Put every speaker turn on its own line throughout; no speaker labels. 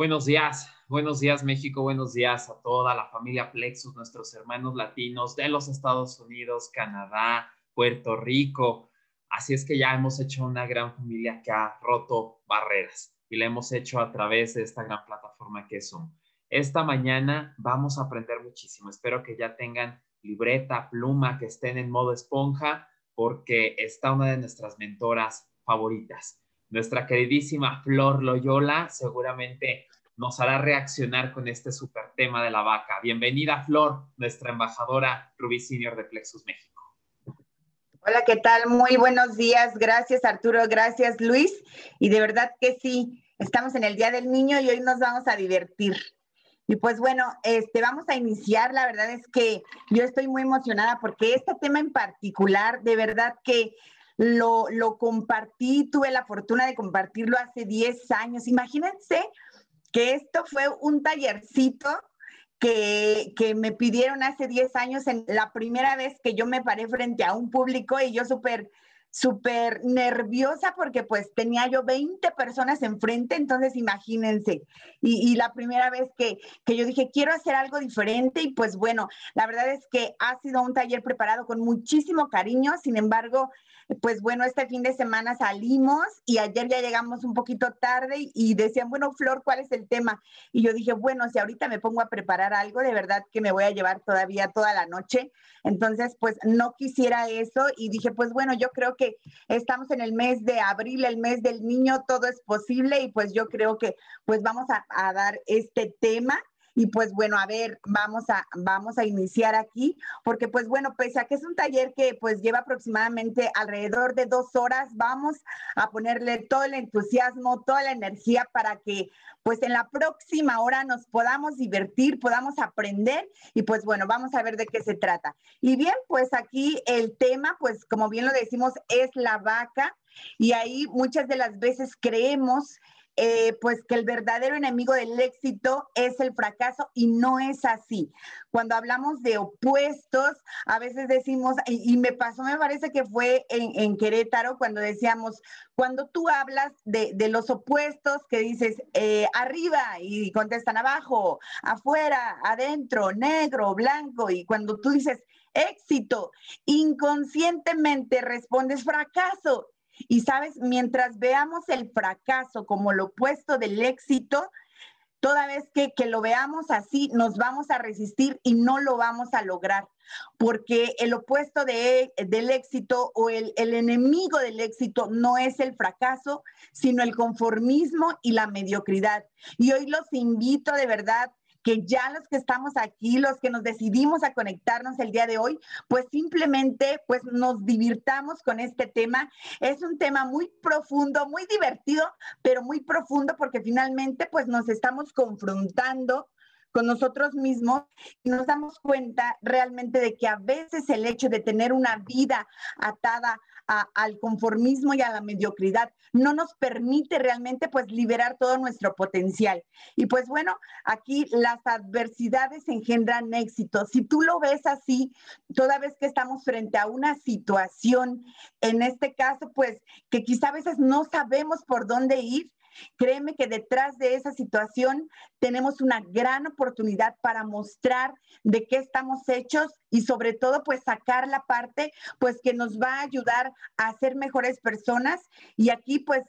Buenos días, buenos días México, buenos días a toda la familia Plexus, nuestros hermanos latinos de los Estados Unidos, Canadá, Puerto Rico. Así es que ya hemos hecho una gran familia que ha roto barreras y la hemos hecho a través de esta gran plataforma que es Zoom. Esta mañana vamos a aprender muchísimo. Espero que ya tengan libreta, pluma, que estén en modo esponja, porque está una de nuestras mentoras favoritas. Nuestra queridísima Flor Loyola seguramente nos hará reaccionar con este super tema de la vaca. Bienvenida, Flor, nuestra embajadora Rubí Senior de Plexus México.
Hola, ¿qué tal? Muy buenos días. Gracias, Arturo. Gracias, Luis. Y de verdad que sí, estamos en el Día del Niño y hoy nos vamos a divertir. Y pues bueno, este, vamos a iniciar. La verdad es que yo estoy muy emocionada porque este tema en particular, de verdad que lo, lo compartí, tuve la fortuna de compartirlo hace 10 años. Imagínense que esto fue un tallercito que, que, me pidieron hace 10 años, en la primera vez que yo me paré frente a un público y yo súper, súper nerviosa porque pues tenía yo 20 personas enfrente, entonces imagínense. Y, y la primera vez que, que, yo dije, quiero hacer algo diferente y pues bueno, la verdad es que ha sido un taller preparado con muchísimo cariño, sin embargo, pues bueno, este fin de semana salimos y ayer ya llegamos un poquito tarde y, decían, bueno, Flor, ¿cuál es el tema? Y yo dije, bueno, si ahorita me pongo a preparar algo, de verdad que me voy a llevar todavía toda la noche. Entonces, pues no quisiera eso y dije, pues bueno, yo creo estamos en el mes de abril, el mes del niño, todo es posible y pues yo creo que pues vamos a, a dar este tema y pues bueno, a ver, vamos a, vamos a iniciar aquí, porque pues bueno, pese a que es un taller que pues lleva aproximadamente alrededor de dos horas, vamos a ponerle todo el entusiasmo, toda la energía para que pues en la próxima hora nos podamos divertir, podamos aprender y pues bueno, vamos a ver de qué se trata. Y bien, pues aquí el tema, pues como bien lo decimos, es la vaca y ahí muchas de las veces creemos eh, pues que el verdadero enemigo del éxito es el fracaso y no es así. Cuando hablamos de opuestos, a veces decimos, y, me pasó, me parece que fue en, Querétaro, cuando decíamos, cuando tú hablas de, los opuestos, que dices eh, arriba y contestan abajo, afuera, adentro, negro, blanco, y cuando tú dices éxito, inconscientemente respondes fracaso y sabes, mientras veamos el fracaso como lo opuesto del éxito, toda vez que, lo veamos así, nos vamos a resistir y no lo vamos a lograr, porque el opuesto de, del éxito o el, el enemigo del éxito no es el fracaso, sino el conformismo y la mediocridad. Y hoy los invito de verdad que ya los que estamos aquí, los que nos decidimos a conectarnos el día de hoy, pues simplemente pues nos divirtamos con este tema. Es un tema muy profundo, muy divertido, pero muy profundo porque finalmente pues nos estamos confrontando con nosotros mismos y nos damos cuenta realmente de que a veces el hecho de tener una vida atada al conformismo y a la mediocridad no nos permite realmente pues liberar todo nuestro potencial. Y pues bueno, aquí las adversidades engendran éxito. Si tú lo ves así, toda vez que estamos frente a una situación, en este caso pues que quizá a veces no sabemos por dónde ir, Créeme que detrás de esa situación tenemos una gran oportunidad para mostrar de qué estamos hechos y sobre todo pues sacar la parte pues que nos va a ayudar a ser mejores personas. Y aquí pues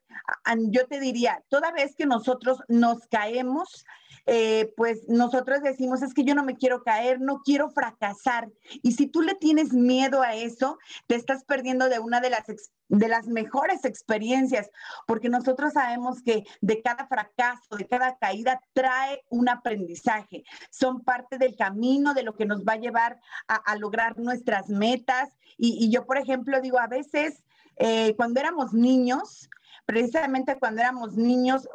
yo te diría, toda vez que nosotros nos caemos, eh, pues nosotros decimos, es que yo no me quiero caer, no quiero fracasar. Y si tú le tienes miedo a eso, te estás perdiendo de una de las, de las mejores experiencias, porque nosotros sabemos que de cada fracaso, de cada caída, trae un aprendizaje. Son parte del camino, de lo que nos va a llevar a, lograr nuestras metas. Y, yo, por ejemplo, digo, a veces, eh, cuando éramos niños, precisamente cuando éramos niños,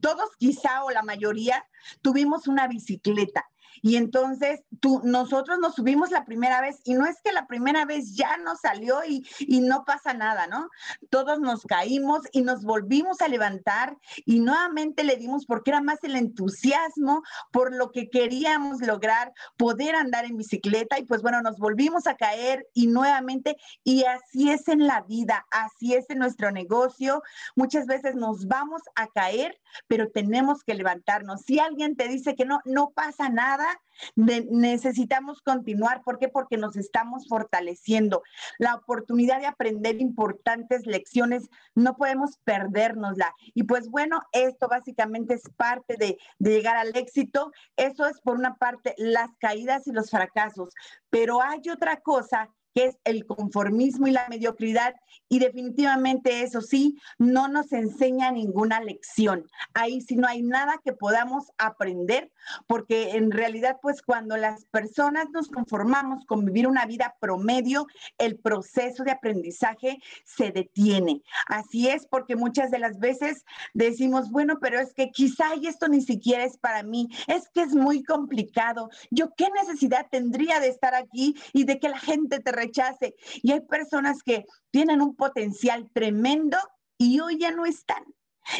todos quizá o la mayoría tuvimos una bicicleta. Y entonces tú, nosotros nos subimos la primera vez y no es que la primera vez ya nos salió y, y no pasa nada, ¿no? Todos nos caímos y nos volvimos a levantar y nuevamente le dimos porque era más el entusiasmo por lo que queríamos lograr, poder andar en bicicleta y pues bueno, nos volvimos a caer y nuevamente, y así es en la vida, así es en nuestro negocio. Muchas veces nos vamos a caer, pero tenemos que levantarnos. Si alguien te dice que no, no pasa nada, necesitamos continuar. ¿Por qué? Porque nos estamos fortaleciendo. La oportunidad de aprender importantes lecciones, no podemos perdérnosla. Y pues bueno, esto básicamente es parte de, de llegar al éxito. Eso es por una parte las caídas y los fracasos. Pero hay otra cosa que es el conformismo y la mediocridad. Y definitivamente eso sí, no nos enseña ninguna lección. Ahí sí no hay nada que podamos aprender, porque en realidad pues cuando las personas nos conformamos con vivir una vida promedio, el proceso de aprendizaje se detiene. Así es porque muchas de las veces decimos, bueno, pero es que quizá esto ni siquiera es para mí, es que es muy complicado. Yo qué necesidad tendría de estar aquí y de que la gente te rechace. Y hay personas que tienen un potencial tremendo y hoy ya no están.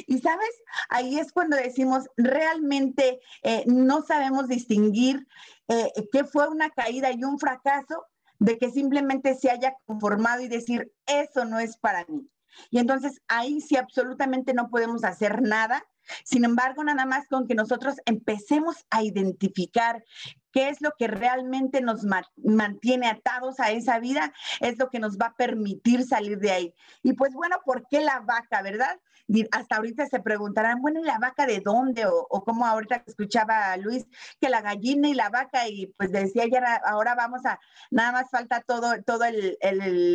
Y sabes, ahí es cuando decimos, realmente eh, no sabemos distinguir eh, qué fue una caída y un fracaso de que simplemente se haya conformado y decir, eso no es para mí. Y entonces ahí sí absolutamente no podemos hacer nada. Sin embargo, nada más con que nosotros empecemos a identificar qué es lo que realmente nos mantiene atados a esa vida, es lo que nos va a permitir salir de ahí. Y pues bueno, ¿por qué la vaca, verdad? Hasta ahorita se preguntarán, bueno, ¿y la vaca de dónde? O, o como ahorita escuchaba a Luis, que la gallina y la vaca, y pues decía ya, ahora vamos a, nada más falta todo, todo el,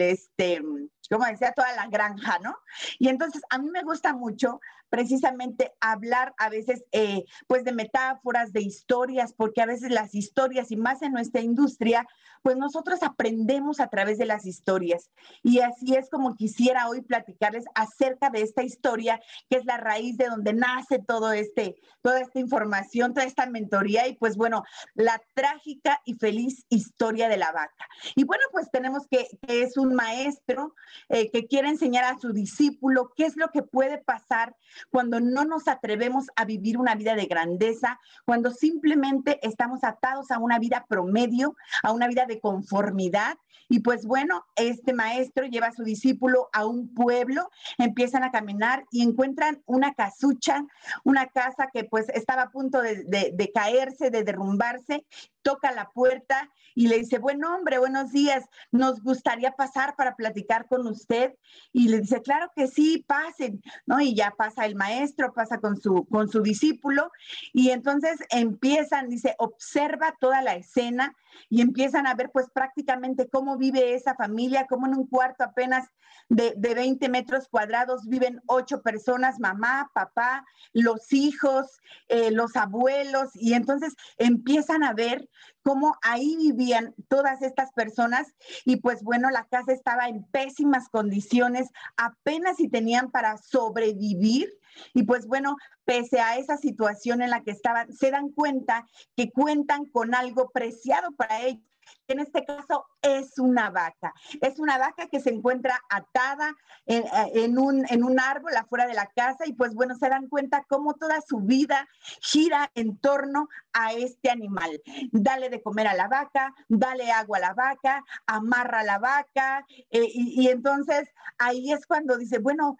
este, como decía, toda la granja, ¿no? Y entonces a mí me gusta mucho precisamente hablar a veces eh, pues de metáforas, de historias, porque a veces las historias y más en nuestra industria, pues nosotros aprendemos a través de las historias. Y así es como quisiera hoy platicarles acerca de esta historia, que es la raíz de donde nace todo este, toda esta información, toda esta mentoría y pues bueno, la trágica y feliz historia de la vaca. Y bueno, pues tenemos que, que es un maestro eh, que quiere enseñar a su discípulo qué es lo que puede pasar cuando no nos atrevemos a vivir una vida de grandeza, cuando simplemente estamos atados a una vida promedio, a una vida de conformidad. Y pues bueno, este maestro lleva a su discípulo a un pueblo, empiezan a caminar y encuentran una casucha, una casa que pues estaba a punto de, caerse, de derrumbarse, toca la puerta y le dice, buen hombre, buenos días, nos gustaría pasar para platicar con usted. Y le dice, claro que sí, pasen, ¿no? Y ya pasa el maestro, pasa con su, con su discípulo y entonces empiezan, dice, observa toda la escena y empiezan a ver pues prácticamente cómo vive esa familia, cómo en un cuarto apenas de, de 20 metros cuadrados viven ocho personas, mamá, papá, los hijos, eh, los abuelos, y entonces empiezan a ver cómo ahí vivían todas estas personas y pues bueno, la casa estaba en pésimas condiciones, apenas si tenían para sobrevivir. Y pues bueno, pese a esa situación en la que estaban, se dan cuenta que cuentan con algo preciado para ellos en este caso es una vaca. Es una vaca que se encuentra atada en, un, en un árbol afuera de la casa y pues bueno, se dan cuenta cómo toda su vida gira en torno a este animal. Dale de comer a la vaca, dale agua a la vaca, amarra a la vaca eh, y, y entonces ahí es cuando dice, bueno,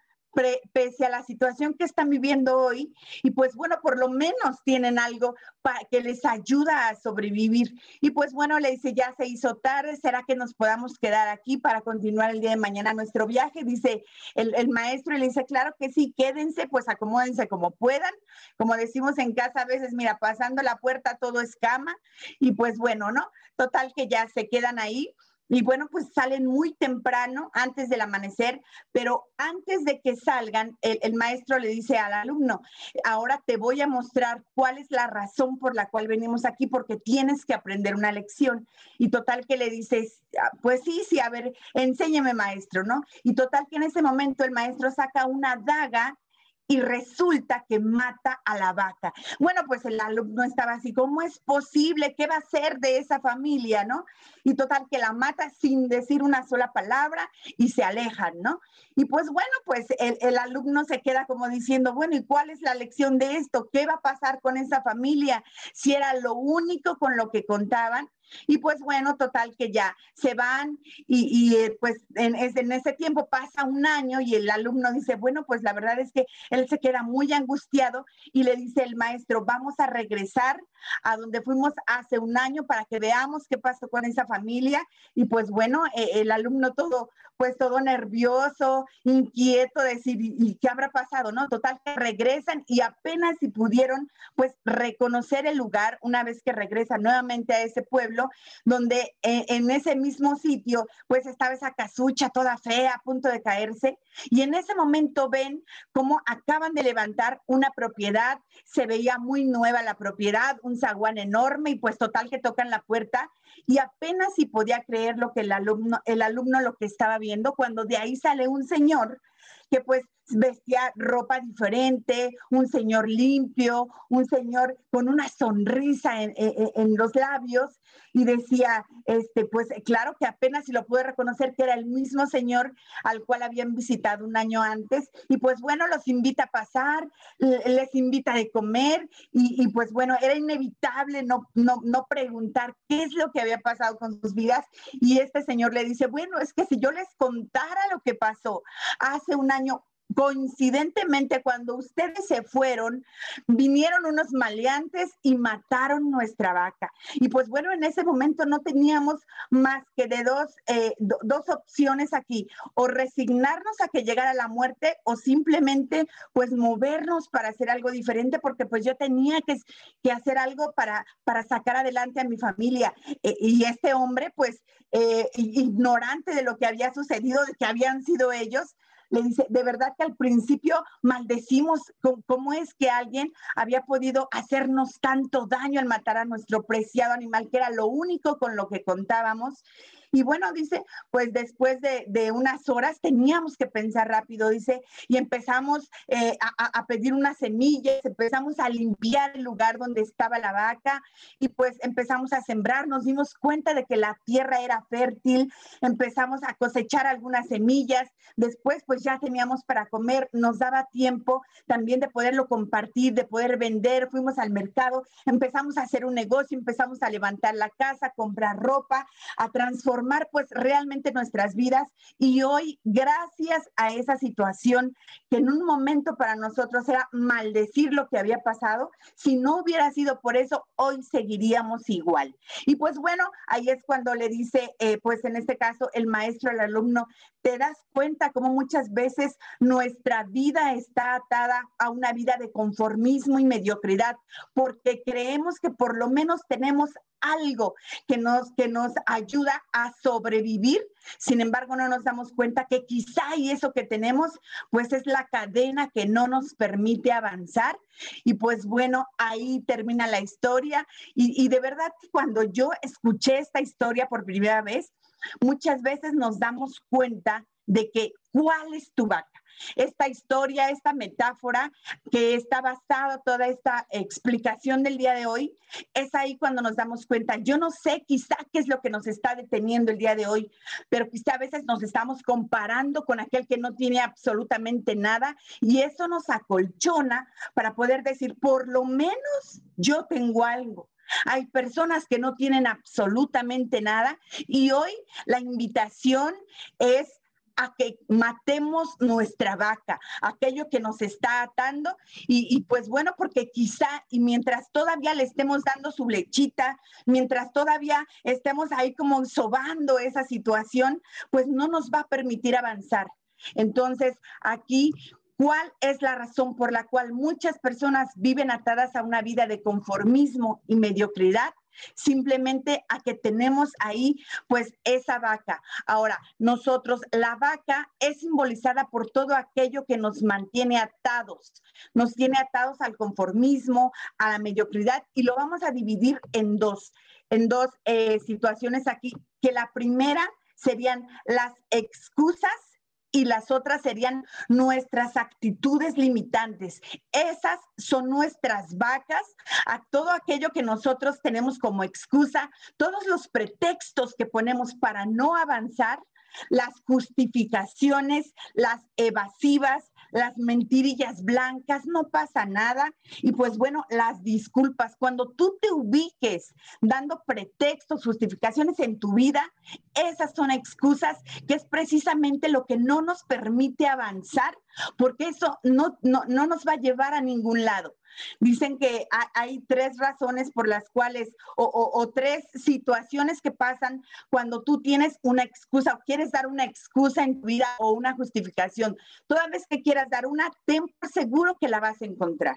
pese a la situación que están viviendo hoy, y pues bueno, por lo menos tienen algo que les ayuda a sobrevivir. Y pues bueno, le dice, ya se hizo tarde, ¿será que nos podamos quedar aquí para continuar el día de mañana nuestro viaje? Dice el, el maestro y le dice, claro que sí, quédense, pues acomódense como puedan. Como decimos en casa a veces, mira, pasando la puerta todo es cama, y pues bueno, ¿no? Total que ya se quedan ahí. Y bueno, pues salen muy temprano, antes del amanecer, pero antes de que salgan, el, maestro le dice al alumno, ahora te voy a mostrar cuál es la razón por la cual venimos aquí, porque tienes que aprender una lección. Y total que le dices, ah, pues sí, sí, a ver, enséñeme maestro, ¿no? Y total que en ese momento el maestro saca una daga y resulta que mata a la vaca. Bueno, pues el alumno estaba así, ¿cómo es posible? ¿Qué va a hacer de esa familia, no? Y total, que la mata sin decir una sola palabra y se alejan, ¿no? Y pues bueno, pues el, el alumno se queda como diciendo, bueno, ¿y cuál es la lección de esto? ¿Qué va a pasar con esa familia? Si era lo único con lo que contaban. Y pues bueno, total que ya se van y, eh, pues en, en, ese tiempo pasa un año y el alumno dice, bueno, pues la verdad es que él se queda muy angustiado y le dice el maestro, vamos a regresar a donde fuimos hace un año para que veamos qué pasó con esa familia. Y pues bueno, eh, el alumno todo, pues todo nervioso, inquieto, decir, ¿y, qué habrá pasado? ¿No? Total que regresan y apenas si pudieron pues reconocer el lugar una vez que regresan nuevamente a ese pueblo donde eh, en ese mismo sitio, pues estaba esa casucha toda fea, a punto de caerse, y en ese momento ven cómo acaban de levantar una propiedad, se veía muy nueva la propiedad, un zaguán enorme, y pues total que tocan la puerta, y apenas si podía creer lo que el alumno, el alumno lo que estaba viendo, cuando de ahí sale un señor que pues vestía ropa diferente, un señor limpio, un señor con una sonrisa en, en, los labios y decía, este, pues claro que apenas si lo pude reconocer que era el mismo señor al cual habían visitado un año antes y pues bueno, los invita a pasar, les invita a comer y, y pues bueno, era inevitable no, no, no preguntar qué es lo que había pasado con sus vidas y este señor le dice, bueno, es que si yo les contara lo que pasó hace un año, coincidentemente cuando ustedes se fueron, vinieron unos maleantes y mataron nuestra vaca. Y pues bueno, en ese momento no teníamos más que de dos, eh, dos opciones aquí, o resignarnos a que llegara la muerte o simplemente pues movernos para hacer algo diferente, porque pues yo tenía que, que hacer algo para, para sacar adelante a mi familia. E, y este hombre pues eh, ignorante de lo que había sucedido, de que habían sido ellos, le dice, de verdad que al principio maldecimos cómo es que alguien había podido hacernos tanto daño al matar a nuestro preciado animal, que era lo único con lo que contábamos. Y bueno, dice, pues después de, unas horas teníamos que pensar rápido, dice, y empezamos eh, a, pedir unas semillas, empezamos a limpiar el lugar donde estaba la vaca y pues empezamos a sembrar, nos dimos cuenta de que la tierra era fértil, empezamos a cosechar algunas semillas, después pues ya teníamos para comer, nos daba tiempo también de poderlo compartir, de poder vender, fuimos al mercado, empezamos a hacer un negocio, empezamos a levantar la casa, comprar ropa, a transformar pues realmente nuestras vidas y hoy gracias a esa situación que en un momento para nosotros era maldecir lo que había pasado, si no hubiera sido por eso, hoy seguiríamos igual. Y pues bueno, ahí es cuando le dice, eh, pues en este caso, el maestro al alumno, te das cuenta cómo muchas veces nuestra vida está atada a una vida de conformismo y mediocridad, porque creemos que por lo menos tenemos algo que nos, que nos ayuda a sobrevivir. Sin embargo, no nos damos cuenta que quizá y eso que tenemos, pues es la cadena que no nos permite avanzar. Y pues bueno, ahí termina la historia. Y, y de verdad, cuando yo escuché esta historia por primera vez, muchas veces nos damos cuenta de que cuál es tu vaca. Esta historia, esta metáfora que está basada toda esta explicación del día de hoy, es ahí cuando nos damos cuenta. Yo no sé quizá qué es lo que nos está deteniendo el día de hoy, pero quizá a veces nos estamos comparando con aquel que no tiene absolutamente nada y eso nos acolchona para poder decir, por lo menos yo tengo algo. Hay personas que no tienen absolutamente nada y hoy la invitación es a que matemos nuestra vaca, aquello que nos está atando y, pues bueno, porque quizá y mientras todavía le estemos dando su lechita, mientras todavía estemos ahí como sobando esa situación, pues no nos va a permitir avanzar. Entonces, aquí ¿Cuál es la razón por la cual muchas personas viven atadas a una vida de conformismo y mediocridad? Simplemente a que tenemos ahí pues esa vaca. Ahora, nosotros, la vaca es simbolizada por todo aquello que nos mantiene atados, nos tiene atados al conformismo, a la mediocridad y lo vamos a dividir en dos, en dos eh, situaciones aquí, que la primera serían las excusas y las otras serían nuestras actitudes limitantes. Esas son nuestras vacas a todo aquello que nosotros tenemos como excusa, todos los pretextos que ponemos para no avanzar las justificaciones, las evasivas, las mentirillas blancas, no pasa nada. Y pues bueno, las disculpas, cuando tú te ubiques dando pretextos, justificaciones en tu vida, esas son excusas que es precisamente lo que no nos permite avanzar, porque eso no, no, no nos va a llevar a ningún lado. Dicen que hay tres razones por las cuales, o, tres situaciones que pasan cuando tú tienes una excusa o quieres dar una excusa en tu vida o una justificación. Toda vez que quieras dar una, ten seguro que la vas a encontrar.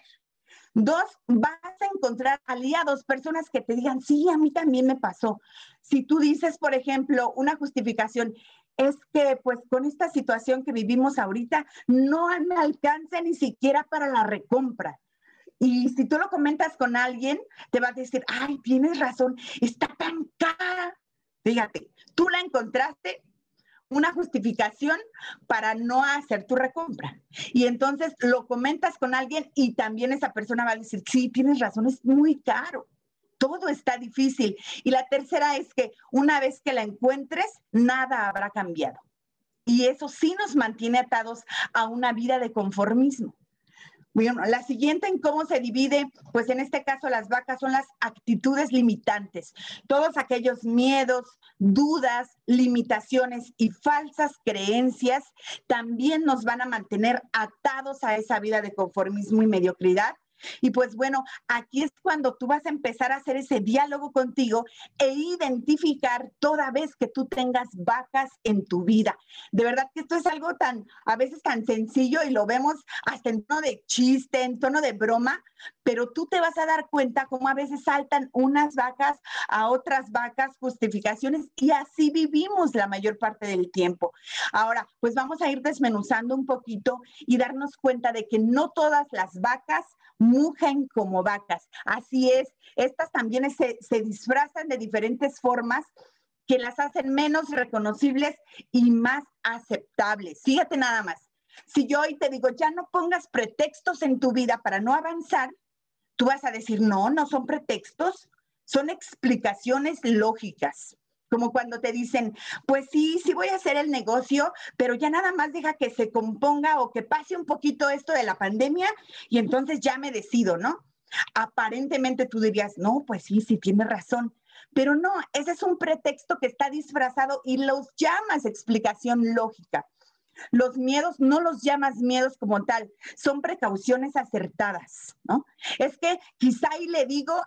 Dos, vas a encontrar aliados, personas que te digan, sí, a mí también me pasó. Si tú dices, por ejemplo, una justificación, es que pues con esta situación que vivimos ahorita no alcanza ni siquiera para la recompra. Y si tú lo comentas con alguien, te va a decir, ay, tienes razón, está tan cara. Fíjate, tú la encontraste una justificación para no hacer tu recompra. Y entonces lo comentas con alguien y también esa persona va a decir, sí, tienes razón, es muy caro. Todo está difícil. Y la tercera es que una vez que la encuentres, nada habrá cambiado. Y eso sí nos mantiene atados a una vida de conformismo. Bueno, la siguiente en cómo se divide, pues en este caso las vacas son las actitudes limitantes. Todos aquellos miedos, dudas, limitaciones y falsas creencias también nos van a mantener atados a esa vida de conformismo y mediocridad y pues bueno, aquí es cuando tú vas a empezar a hacer ese diálogo contigo e identificar toda vez que tú tengas vacas en tu vida. De verdad que esto es algo tan, a veces tan sencillo y lo vemos hasta en tono de chiste, en tono de broma, pero tú te vas a dar cuenta cómo a veces saltan unas vacas a otras vacas, justificaciones y así vivimos la mayor parte del tiempo. Ahora, pues vamos a ir desmenuzando un poquito y darnos cuenta de que no todas las vacas mugen como vacas. Así es, estas también se, se disfrazan de diferentes formas que las hacen menos reconocibles y más aceptables. Fíjate nada más. Si yo hoy te digo, ya no pongas pretextos en tu vida para no avanzar, tú vas a decir, no, no son pretextos, son explicaciones lógicas. Como cuando te dicen, pues sí, sí voy a hacer el negocio, pero ya nada más deja que se componga o que pase un poquito esto de la pandemia y entonces ya me decido, ¿no? Aparentemente tú dirías, no, pues sí, sí, tiene razón. Pero no, ese es un pretexto que está disfrazado y los llamas explicación lógica. Los miedos no los llamas miedos como tal, son precauciones acertadas, ¿no? Es que quizá y le digo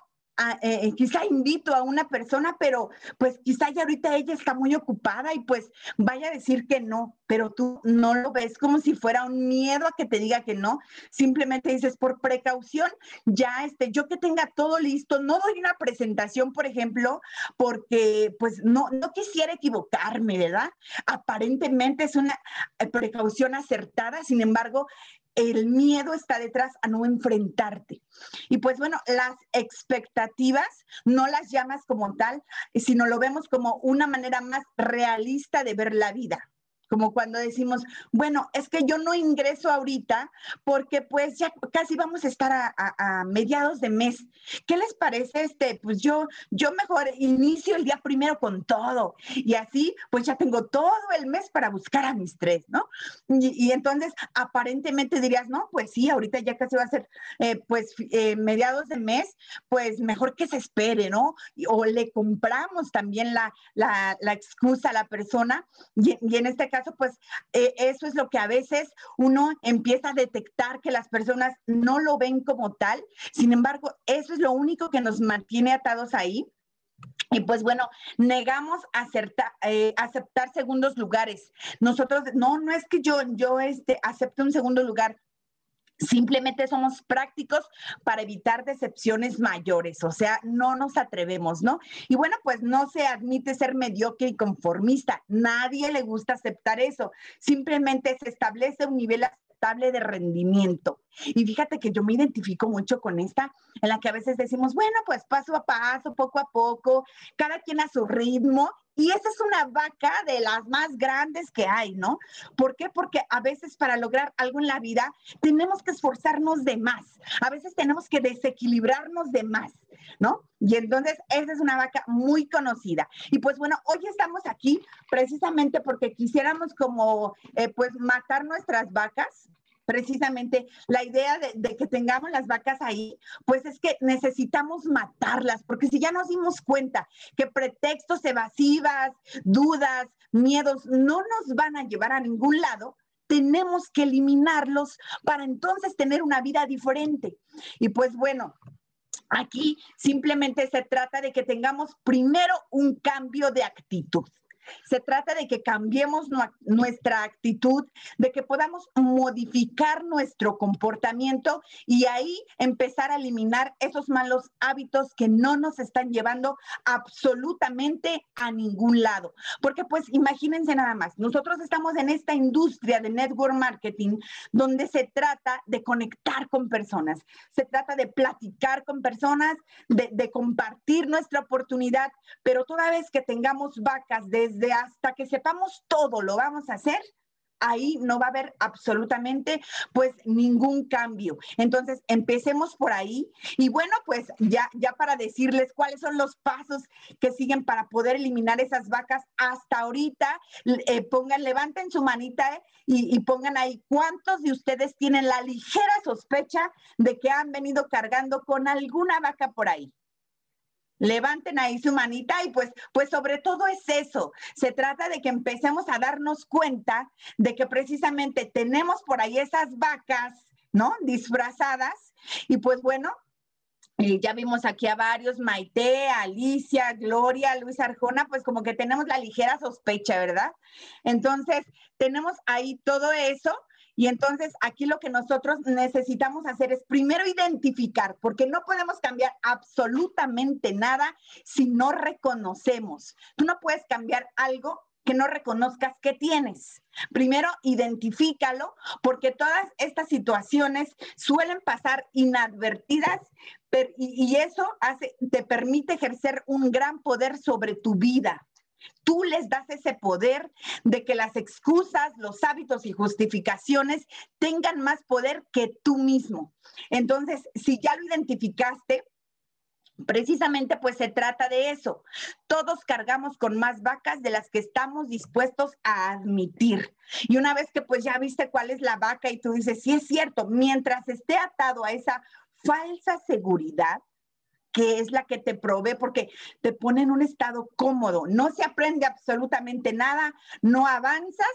eh, eh, quizá invito a una persona, pero pues quizá ya ahorita ella está muy ocupada y pues vaya a decir que no, pero tú no lo ves como si fuera un miedo a que te diga que no, simplemente dices por precaución, ya este, yo que tenga todo listo, no doy una presentación, por ejemplo, porque pues no, no quisiera equivocarme, ¿verdad? Aparentemente es una eh, precaución acertada, sin embargo, el miedo está detrás a no enfrentarte. Y pues bueno, las expectativas no las llamas como tal, sino lo vemos como una manera más realista de ver la vida como cuando decimos, bueno, es que yo no ingreso ahorita porque pues ya casi vamos a estar a, mediados de mes. ¿Qué les parece este? Pues yo, yo mejor inicio el día primero con todo y así pues ya tengo todo el mes para buscar a mis tres, ¿no? Y, entonces aparentemente dirías, no, pues sí, ahorita ya casi va a ser eh, pues eh, mediados de mes, pues mejor que se espere, ¿no? O le compramos también la, la, excusa a la persona y, y en este caso pues eh, eso es lo que a veces uno empieza a detectar que las personas no lo ven como tal. Sin embargo, eso es lo único que nos mantiene atados ahí. Y pues bueno, negamos eh, aceptar segundos lugares. Nosotros, no, no es que yo, yo este, acepte un segundo lugar. Simplemente somos prácticos para evitar decepciones mayores, o sea, no nos atrevemos, ¿no? Y bueno, pues no se admite ser mediocre y conformista, nadie le gusta aceptar eso, simplemente se establece un nivel aceptable de rendimiento. Y fíjate que yo me identifico mucho con esta, en la que a veces decimos, bueno, pues paso a paso, poco a poco, cada quien a su ritmo Y esa es una vaca de las más grandes que hay, ¿no? ¿Por qué? Porque a veces para lograr algo en la vida tenemos que esforzarnos de más. A veces tenemos que desequilibrarnos de más, ¿no? Y entonces esa es una vaca muy conocida. Y pues bueno, hoy estamos aquí precisamente porque quisiéramos como eh, pues matar nuestras vacas, precisamente la idea de, que tengamos las vacas ahí, pues es que necesitamos matarlas, porque si ya nos dimos cuenta que pretextos evasivas, dudas, miedos no nos van a llevar a ningún lado, tenemos que eliminarlos para entonces tener una vida diferente. Y pues bueno, aquí simplemente se trata de que tengamos primero un cambio de actitud. Se trata de que cambiemos nuestra actitud, de que podamos modificar nuestro comportamiento y ahí empezar a eliminar esos malos hábitos que no nos están llevando absolutamente a ningún lado. Porque pues imagínense nada más, nosotros estamos en esta industria de network marketing donde se trata de conectar con personas, se trata de platicar con personas, de, de compartir nuestra oportunidad, pero toda vez que tengamos vacas desde de hasta que sepamos todo lo vamos a hacer, ahí no va a haber absolutamente pues ningún cambio. Entonces, empecemos por ahí. Y bueno, pues ya, ya para decirles cuáles son los pasos que siguen para poder eliminar esas vacas hasta ahorita, eh, pongan, levanten su manita eh, y pongan ahí cuántos de ustedes tienen la ligera sospecha de que han venido cargando con alguna vaca por ahí levanten ahí su manita y pues, pues sobre todo es eso. Se trata de que empecemos a darnos cuenta de que precisamente tenemos por ahí esas vacas, ¿no? Disfrazadas. Y pues bueno, eh, ya vimos aquí a varios, Maite, Alicia, Gloria, Luis Arjona, pues como que tenemos la ligera sospecha, ¿verdad? Entonces, tenemos ahí todo eso y entonces aquí lo que nosotros necesitamos hacer es primero identificar, porque no podemos cambiar absolutamente nada si no reconocemos. Tú no puedes cambiar algo que no reconozcas que tienes. Primero, identifícalo, porque todas estas situaciones suelen pasar inadvertidas y, eso hace, te permite ejercer un gran poder sobre tu vida. Tú les das ese poder de que las excusas, los hábitos y justificaciones tengan más poder que tú mismo. Entonces, si ya lo identificaste, Precisamente pues se trata de eso. Todos cargamos con más vacas de las que estamos dispuestos a admitir. Y una vez que pues ya viste cuál es la vaca y tú dices, sí es cierto, mientras esté atado a esa falsa seguridad, que es la que te provee porque te pone en un estado cómodo. No se aprende absolutamente nada, no avanzas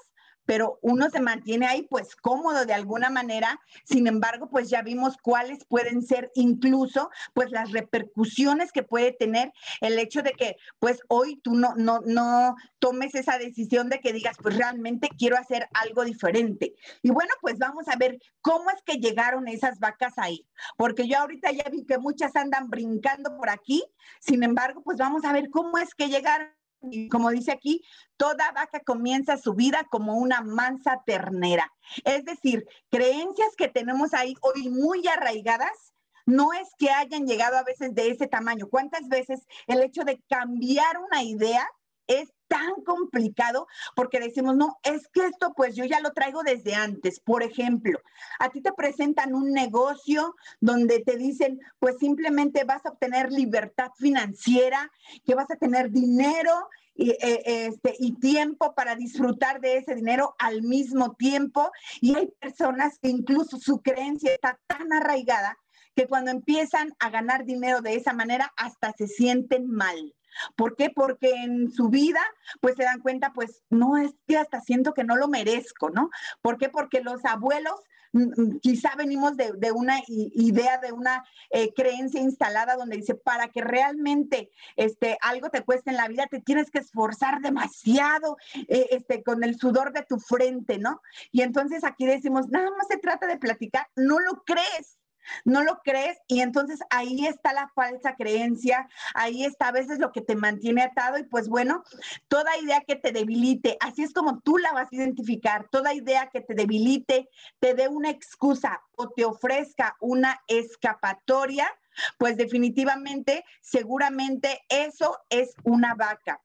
pero uno se mantiene ahí pues cómodo de alguna manera. Sin embargo, pues ya vimos cuáles pueden ser incluso pues las repercusiones que puede tener el hecho de que pues hoy tú no, no, no tomes esa decisión de que digas pues realmente quiero hacer algo diferente. Y bueno, pues vamos a ver cómo es que llegaron esas vacas ahí, porque yo ahorita ya vi que muchas andan brincando por aquí. Sin embargo, pues vamos a ver cómo es que llegaron y como dice aquí, toda vaca comienza su vida como una mansa ternera. Es decir, creencias que tenemos ahí hoy muy arraigadas, no es que hayan llegado a veces de ese tamaño. ¿Cuántas veces el hecho de cambiar una idea es tan complicado porque decimos, no, es que esto pues yo ya lo traigo desde antes. Por ejemplo, a ti te presentan un negocio donde te dicen, pues simplemente vas a obtener libertad financiera, que vas a tener dinero y, eh, este, y tiempo para disfrutar de ese dinero al mismo tiempo. Y hay personas que incluso su creencia está tan arraigada que cuando empiezan a ganar dinero de esa manera hasta se sienten mal. ¿Por qué? Porque en su vida, pues se dan cuenta, pues no es que hasta siento que no lo merezco, ¿no? ¿Por qué? Porque los abuelos mm, quizá venimos de, una idea, de una eh, creencia instalada donde dice, para que realmente este, algo te cueste en la vida, te tienes que esforzar demasiado eh, este, con el sudor de tu frente, ¿no? Y entonces aquí decimos, nada más se trata de platicar, no lo crees. No lo crees y entonces ahí está la falsa creencia, ahí está a veces lo que te mantiene atado y pues bueno, toda idea que te debilite, así es como tú la vas a identificar, toda idea que te debilite, te dé una excusa o te ofrezca una escapatoria, pues definitivamente, seguramente eso es una vaca.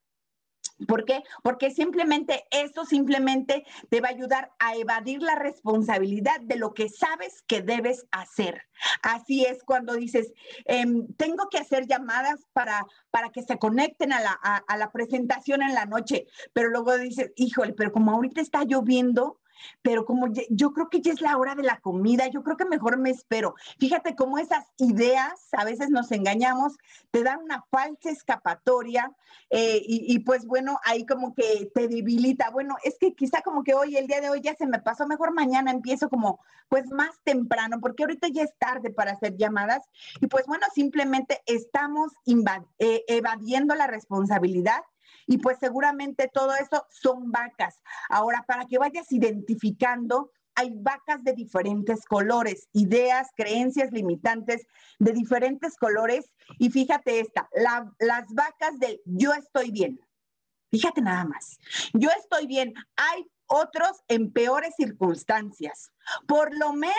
¿Por qué? Porque simplemente eso simplemente te va a ayudar a evadir la responsabilidad de lo que sabes que debes hacer. Así es cuando dices, em, tengo que hacer llamadas para, para que se conecten a la, a la presentación en la noche, pero luego dices, híjole, pero como ahorita está lloviendo, pero como yo creo que ya es la hora de la comida, yo creo que mejor me espero. Fíjate cómo esas ideas, a veces nos engañamos, te dan una falsa escapatoria eh, y, pues bueno, ahí como que te debilita. Bueno, es que quizá como que hoy, el día de hoy ya se me pasó, mejor mañana empiezo como pues más temprano, porque ahorita ya es tarde para hacer llamadas y pues bueno, simplemente estamos eh, evadiendo la responsabilidad y pues seguramente todo eso son vacas. Ahora, para que vayas identificando, hay vacas de diferentes colores, ideas, creencias limitantes de diferentes colores. Y fíjate esta, las vacas del yo estoy bien. Fíjate nada más. Yo estoy bien. Hay otros en peores circunstancias. Por lo menos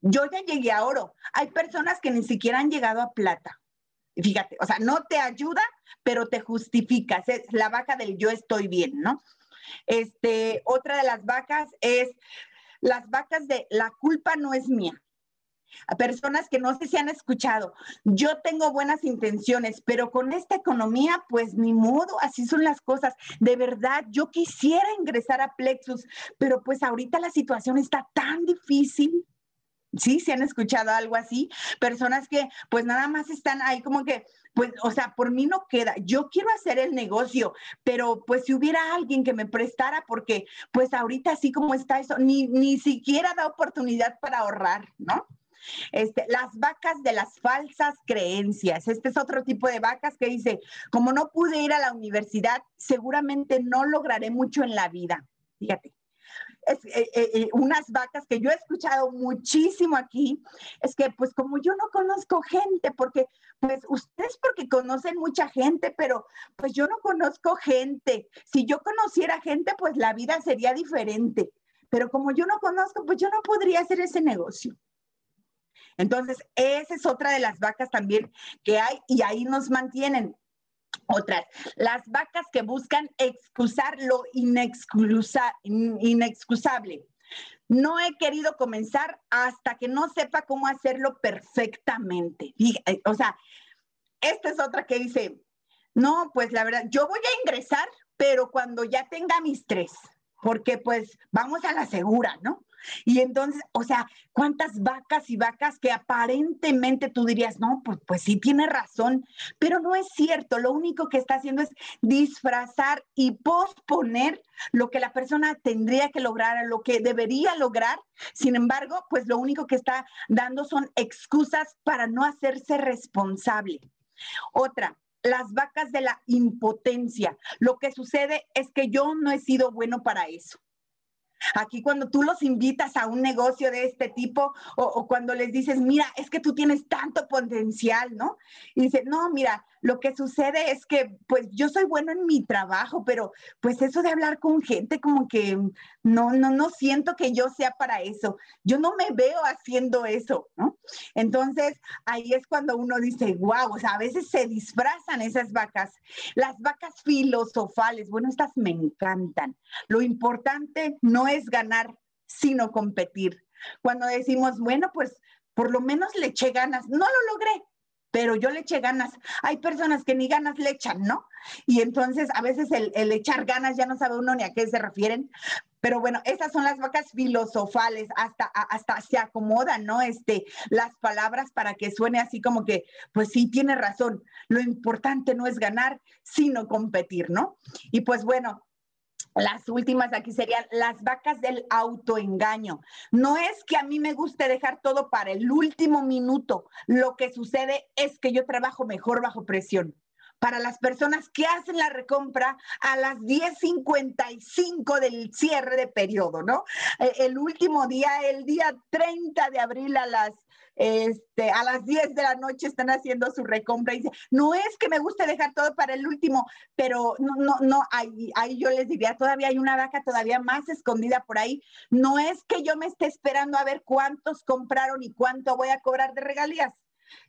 yo ya llegué a oro. Hay personas que ni siquiera han llegado a plata. Fíjate, o sea, no te ayuda, pero te justificas. Es la vaca del yo estoy bien, ¿no? Este, otra de las vacas es las vacas de la culpa no es mía. A personas que no sé si han escuchado, yo tengo buenas intenciones, pero con esta economía, pues ni modo, así son las cosas. De verdad, yo quisiera ingresar a Plexus, pero pues ahorita la situación está tan difícil ¿sí? ¿Se han escuchado algo así? Personas que pues nada más están ahí como que, pues, o sea, por mí no queda. Yo quiero hacer el negocio, pero pues si hubiera alguien que me prestara, porque pues ahorita así como está eso, ni, ni siquiera da oportunidad para ahorrar, ¿no? Este, las vacas de las falsas creencias. Este es otro tipo de vacas que dice, como no pude ir a la universidad, seguramente no lograré mucho en la vida. Fíjate, es, eh, eh, eh, unas vacas que yo he escuchado muchísimo aquí, es que pues como yo no conozco gente, porque pues ustedes porque conocen mucha gente, pero pues yo no conozco gente. Si yo conociera gente, pues la vida sería diferente. Pero como yo no conozco, pues yo no podría hacer ese negocio. Entonces, esa es otra de las vacas también que hay y ahí nos mantienen. Otras, las vacas que buscan excusar lo inexcusable. No he querido comenzar hasta que no sepa cómo hacerlo perfectamente. Eh, o sea, esta es otra que dice, no, pues la verdad, yo voy a ingresar, pero cuando ya tenga mis tres, porque pues vamos a la segura, ¿no? Y entonces, o sea, ¿cuántas vacas y vacas que aparentemente tú dirías, no, pues, pues sí tiene razón, pero no es cierto. Lo único que está haciendo es disfrazar y posponer lo que la persona tendría que lograr, lo que debería lograr. Sin embargo, pues lo único que está dando son excusas para no hacerse responsable. Otra, las vacas de la impotencia. Lo que sucede es que yo no he sido bueno para eso. Aquí cuando tú los invitas a un negocio de este tipo o, cuando les dices, mira, es que tú tienes tanto potencial, ¿no? Y dice, no, mira, lo que sucede es que pues yo soy bueno en mi trabajo, pero pues eso de hablar con gente como que no, no, no siento que yo sea para eso. Yo no me veo haciendo eso, ¿no? Entonces ahí es cuando uno dice, wow, o sea, a veces se disfrazan esas vacas. Las vacas filosofales, bueno, estas me encantan. Lo importante no es ganar, sino competir. Cuando decimos, bueno, pues por lo menos le eché ganas, no lo logré, pero yo le eché ganas. Hay personas que ni ganas le echan, ¿no? Y entonces a veces el, echar ganas ya no sabe uno ni a qué se refieren. Pero bueno, esas son las vacas filosofales, hasta, hasta se acomodan, ¿no? Este, las palabras para que suene así como que, pues sí, tiene razón. Lo importante no es ganar, sino competir, ¿no? Y pues bueno, las últimas aquí serían las vacas del autoengaño. No es que a mí me guste dejar todo para el último minuto. Lo que sucede es que yo trabajo mejor bajo presión. Para las personas que hacen la recompra a las 10.55 del cierre de periodo, ¿no? Eh, el último día, el día 30 de abril a las este, a las 10 de la noche están haciendo su recompra y dice, no es que me guste dejar todo para el último, pero no, no, no, ahí, ahí yo les diría, todavía hay una vaca todavía más escondida por ahí. No es que yo me esté esperando a ver cuántos compraron y cuánto voy a cobrar de regalías,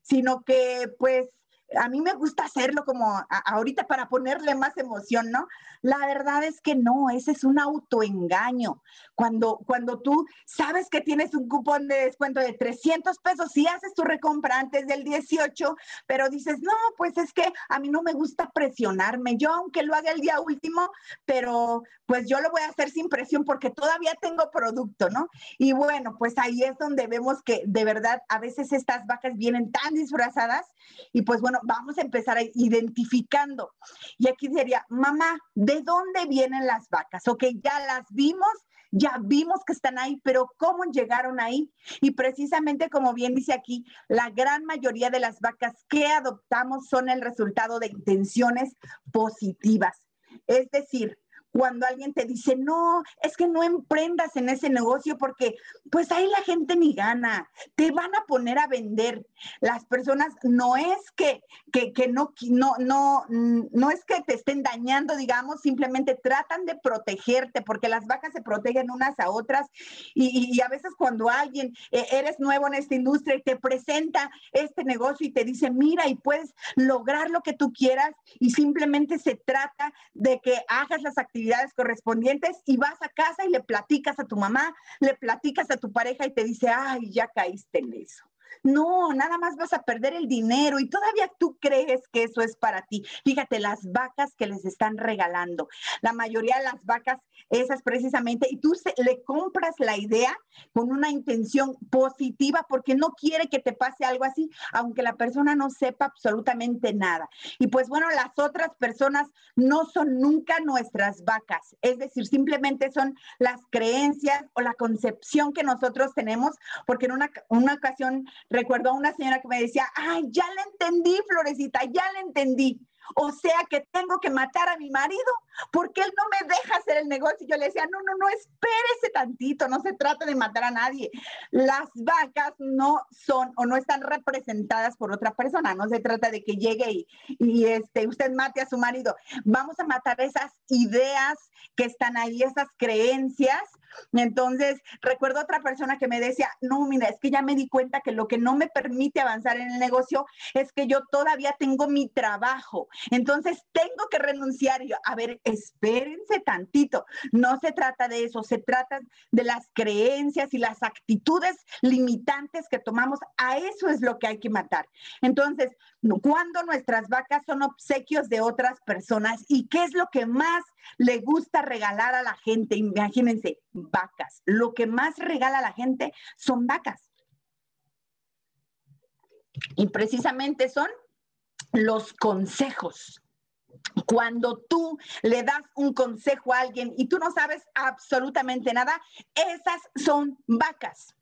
sino que pues a mí me gusta hacerlo como ahorita para ponerle más emoción, ¿no? La verdad es que no, ese es un autoengaño. Cuando, cuando tú sabes que tienes un cupón de descuento de 300 pesos y haces tu recompra antes del 18, pero dices, no, pues es que a mí no me gusta presionarme. Yo, aunque lo haga el día último, pero pues yo lo voy a hacer sin presión porque todavía tengo producto, ¿no? Y bueno, pues ahí es donde vemos que de verdad a veces estas vacas vienen tan disfrazadas y pues bueno, vamos a empezar identificando. Y aquí sería, mamá, ¿de dónde vienen las vacas? Ok, ya las vimos, ya vimos que están ahí, pero ¿cómo llegaron ahí? Y precisamente como bien dice aquí, la gran mayoría de las vacas que adoptamos son el resultado de intenciones positivas. Es decir, cuando alguien te dice, no, es que no emprendas en ese negocio porque pues ahí la gente ni gana, te van a poner a vender. Las personas no es que, que, que no, no, no, no es que te estén dañando, digamos, simplemente tratan de protegerte porque las vacas se protegen unas a otras y, a veces cuando alguien, eh, eres nuevo en esta industria y te presenta este negocio y te dice, mira, y puedes lograr lo que tú quieras y simplemente se trata de que hagas las actividades correspondientes y vas a casa y le platicas a tu mamá, le platicas a tu pareja y te dice, ay, ya caíste en eso. No, nada más vas a perder el dinero y todavía tú crees que eso es para ti. Fíjate, las vacas que les están regalando. La mayoría de las vacas, esas precisamente, y tú le compras la idea con una intención positiva porque no quiere que te pase algo así, aunque la persona no sepa absolutamente nada. Y pues bueno, las otras personas no son nunca nuestras vacas, es decir, simplemente son las creencias o la concepción que nosotros tenemos, porque en una, una ocasión recuerdo a una señora que me decía, ay, ya le entendí, Florecita, ya le entendí. O sea que tengo que matar a mi marido porque él no me deja hacer el negocio. Y yo le decía, no, no, no, espérese tantito, no se trata de matar a nadie. Las vacas no son o no están representadas por otra persona. No se trata de que llegue y, y este, usted mate a su marido. Vamos a matar esas ideas que están ahí, esas creencias entonces, recuerdo otra persona que me decía, no, mira, es que ya me di cuenta que lo que no me permite avanzar en el negocio es que yo todavía tengo mi trabajo. Entonces, tengo que renunciar. Y yo, a ver, espérense tantito. No se trata de eso, se trata de las creencias y las actitudes limitantes que tomamos. A eso es lo que hay que matar. Entonces, cuando nuestras vacas son obsequios de otras personas y qué es lo que más le gusta regalar a la gente, imagínense, vacas. Lo que más regala a la gente son vacas. Y precisamente son los consejos. Cuando tú le das un consejo a alguien y tú no sabes absolutamente nada, esas son vacas.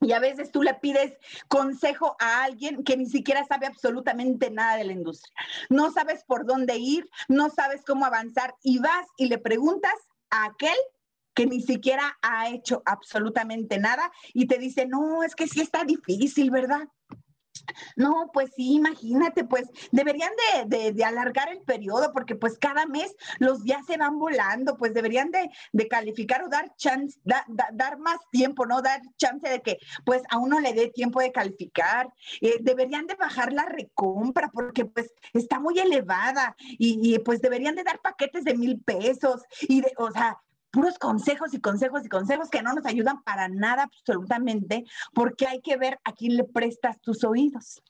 Y a veces tú le pides consejo a alguien que ni siquiera sabe absolutamente nada de la industria. No sabes por dónde ir, no sabes cómo avanzar y vas y le preguntas a aquel que ni siquiera ha hecho absolutamente nada y te dice, no, es que sí está difícil, ¿verdad? No, pues sí, imagínate, pues deberían de, alargar el periodo porque pues cada mes los días se van volando, pues deberían de, calificar o dar chance, dar más tiempo, ¿no? Dar chance de que pues a uno le dé tiempo de calificar. Eh, deberían de bajar la recompra porque pues está muy elevada y, y, pues deberían de dar paquetes de mil pesos y de, o sea, puros consejos y consejos y consejos que no nos ayudan para nada absolutamente, porque hay que ver a quién le prestas tus oídos.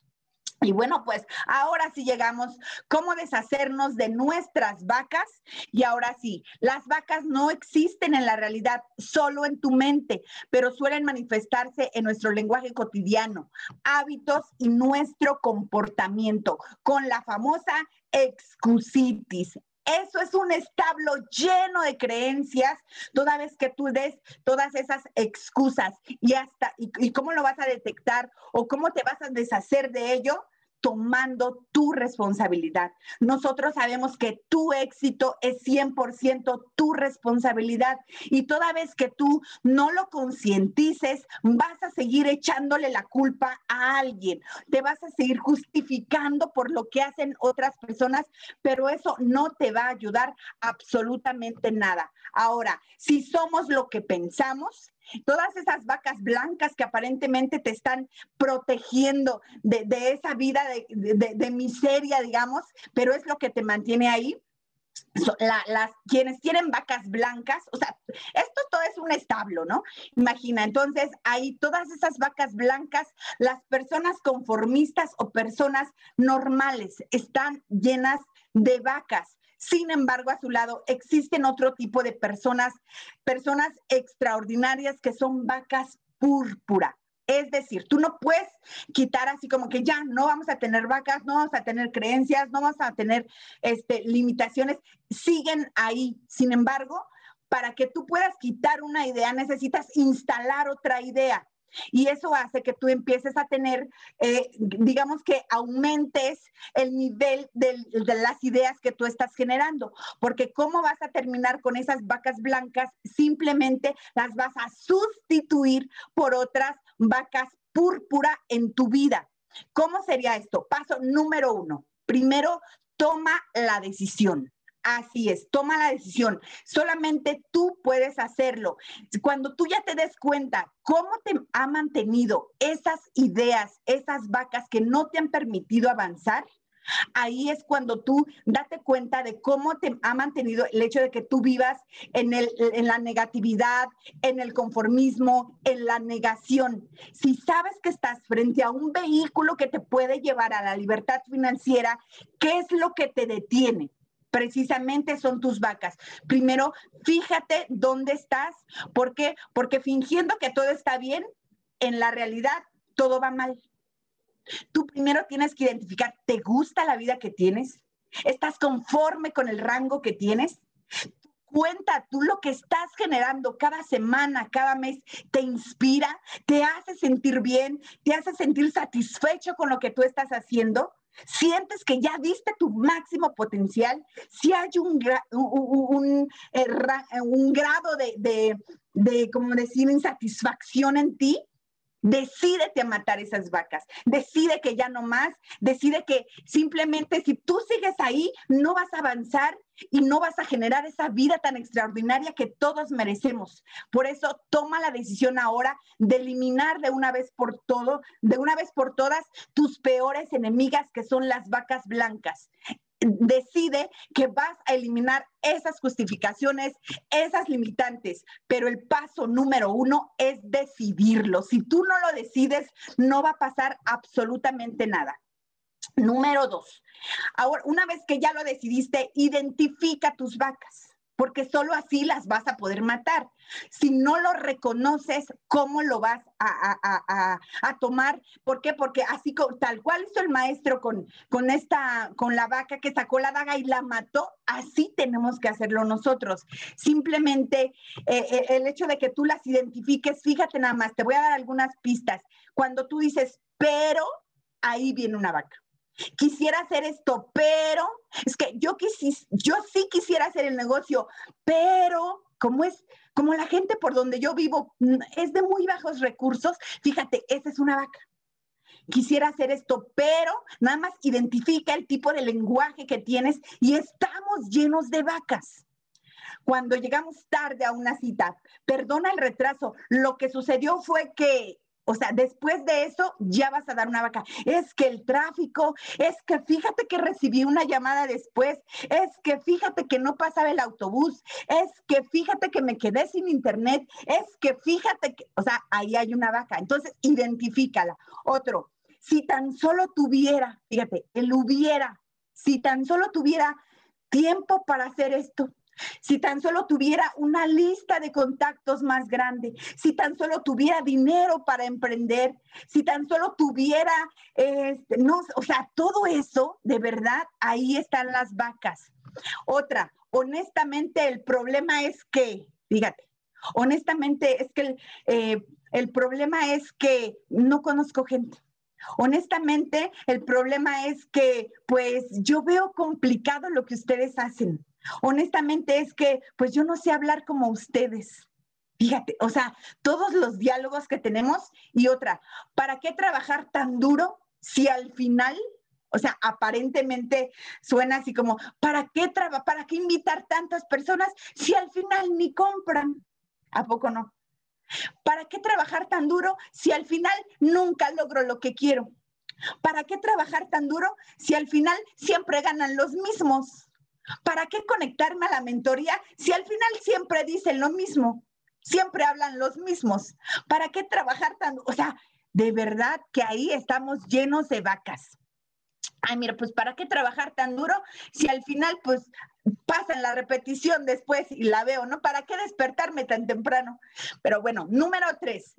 Y bueno, pues ahora sí llegamos, ¿cómo deshacernos de nuestras vacas? Y ahora sí, las vacas no existen en la realidad, solo en tu mente, pero suelen manifestarse en nuestro lenguaje cotidiano, hábitos y nuestro comportamiento, con la famosa excusitis. Eso es un establo lleno de creencias, toda vez que tú des todas esas excusas y hasta, y, y cómo lo vas a detectar o cómo te vas a deshacer de ello, tomando tu responsabilidad. Nosotros sabemos que tu éxito es 100% tu responsabilidad y toda vez que tú no lo concientices, vas a seguir echándole la culpa a alguien, te vas a seguir justificando por lo que hacen otras personas, pero eso no te va a ayudar absolutamente nada. Ahora, si somos lo que pensamos, todas esas vacas blancas que aparentemente te están protegiendo de, esa vida de, miseria, digamos, pero es lo que te mantiene ahí. las quienes tienen vacas blancas, o sea, esto todo es un establo, ¿no? Imagina, entonces hay todas esas vacas blancas, las personas conformistas o personas normales están llenas de vacas. Sin embargo, a su lado existen otro tipo de personas, personas extraordinarias que son vacas púrpura. Es decir, tú no puedes quitar así como que ya no vamos a tener vacas, no vamos a tener creencias, no vamos a tener este, limitaciones, siguen ahí. Sin embargo, para que tú puedas quitar una idea, necesitas instalar otra idea. Y eso hace que tú empieces a tener, eh, digamos que aumentes el nivel de, las ideas que tú estás generando, porque ¿cómo vas a terminar con esas vacas blancas? Simplemente las vas a sustituir por otras vacas púrpura en tu vida. ¿Cómo sería esto? Paso número uno. Primero, toma la decisión. Así es, toma la decisión. Solamente tú puedes hacerlo. Cuando tú ya te des cuenta cómo te ha mantenido esas ideas, esas vacas que no te han permitido avanzar, Ahí es cuando tú date cuenta de cómo te ha mantenido el hecho de que tú vivas en, el, en la negatividad, en el conformismo, en la negación. Si sabes que estás frente a un vehículo que te puede llevar a la libertad financiera, ¿qué es lo que te detiene? Precisamente son tus vacas. Primero, fíjate dónde estás. ¿Por qué? Porque fingiendo que todo está bien, en la realidad todo va mal. Tú primero tienes que identificar, ¿te gusta la vida que tienes? ¿Estás conforme con el rango que tienes? Cuenta tú lo que estás generando cada semana, cada mes, te inspira, te hace sentir bien, te hace sentir satisfecho con lo que tú estás haciendo sientes que ya diste tu máximo potencial, si hay un, un, eh, un, grado de, de, de, decir, insatisfacción en ti, Decídete a matar esas vacas. Decide que ya no más. Decide que simplemente si tú sigues ahí, no vas a avanzar y no vas a generar esa vida tan extraordinaria que todos merecemos. Por eso toma la decisión ahora de eliminar de una vez por todo, de una vez por todas, tus peores enemigas que son las vacas blancas decide que vas a eliminar esas justificaciones, esas limitantes, pero el paso número uno es decidirlo. Si tú no lo decides, no va a pasar absolutamente nada. Número dos, ahora, una vez que ya lo decidiste, identifica tus vacas porque solo así las vas a poder matar. Si no lo reconoces, ¿cómo lo vas a, tomar? ¿Por qué? Porque así tal cual hizo el maestro con, con, esta, con la vaca que sacó la daga y la mató, así tenemos que hacerlo nosotros. Simplemente eh, eh, el hecho de que tú las identifiques, fíjate nada más, te voy a dar algunas pistas. Cuando tú dices, pero ahí viene una vaca quisiera hacer esto, pero es que yo, yo sí quisiera hacer el negocio, pero como es, como la gente por donde yo vivo mm, es de muy bajos recursos, fíjate, esa es una vaca. Quisiera hacer esto, pero nada más identifica el tipo de lenguaje que tienes y estamos llenos de vacas cuando llegamos tarde a una cita, perdona el retraso, lo que sucedió fue que o sea, después de eso ya vas a dar una vaca. Es que el tráfico, es que fíjate que recibí una llamada después, es que fíjate que no pasaba el autobús, es que fíjate que me quedé sin internet, es que fíjate que, o sea, ahí hay una vaca. Entonces, identifícala. Otro, si tan solo tuviera, fíjate, él hubiera, si tan solo tuviera tiempo para hacer esto, si tan solo tuviera una lista de contactos más grande, si tan solo tuviera dinero para emprender, si tan solo tuviera, este, no, o sea, todo eso, de verdad, ahí están las vacas. Otra, honestamente, el problema es que, fíjate, honestamente es que eh, el problema es que no conozco gente. Honestamente, el problema es que, pues, yo veo complicado lo que ustedes hacen. Honestamente es que, pues yo no sé hablar como ustedes. Fíjate, o sea, todos los diálogos que tenemos y otra, ¿para qué trabajar tan duro si al final, o sea, aparentemente suena así como, ¿para qué trabajar, para qué invitar tantas personas si al final ni compran? ¿A poco no? ¿Para qué trabajar tan duro si al final nunca logro lo que quiero? ¿Para qué trabajar tan duro si al final siempre ganan los mismos? ¿Para qué conectarme a la mentoría si al final siempre dicen lo mismo? Siempre hablan los mismos. ¿Para qué trabajar tan? O sea, de verdad que ahí estamos llenos de vacas. Ay, mira, pues ¿para qué trabajar tan duro si al final pues pasan la repetición después y la veo, ¿no? ¿Para qué despertarme tan temprano? Pero bueno, número tres,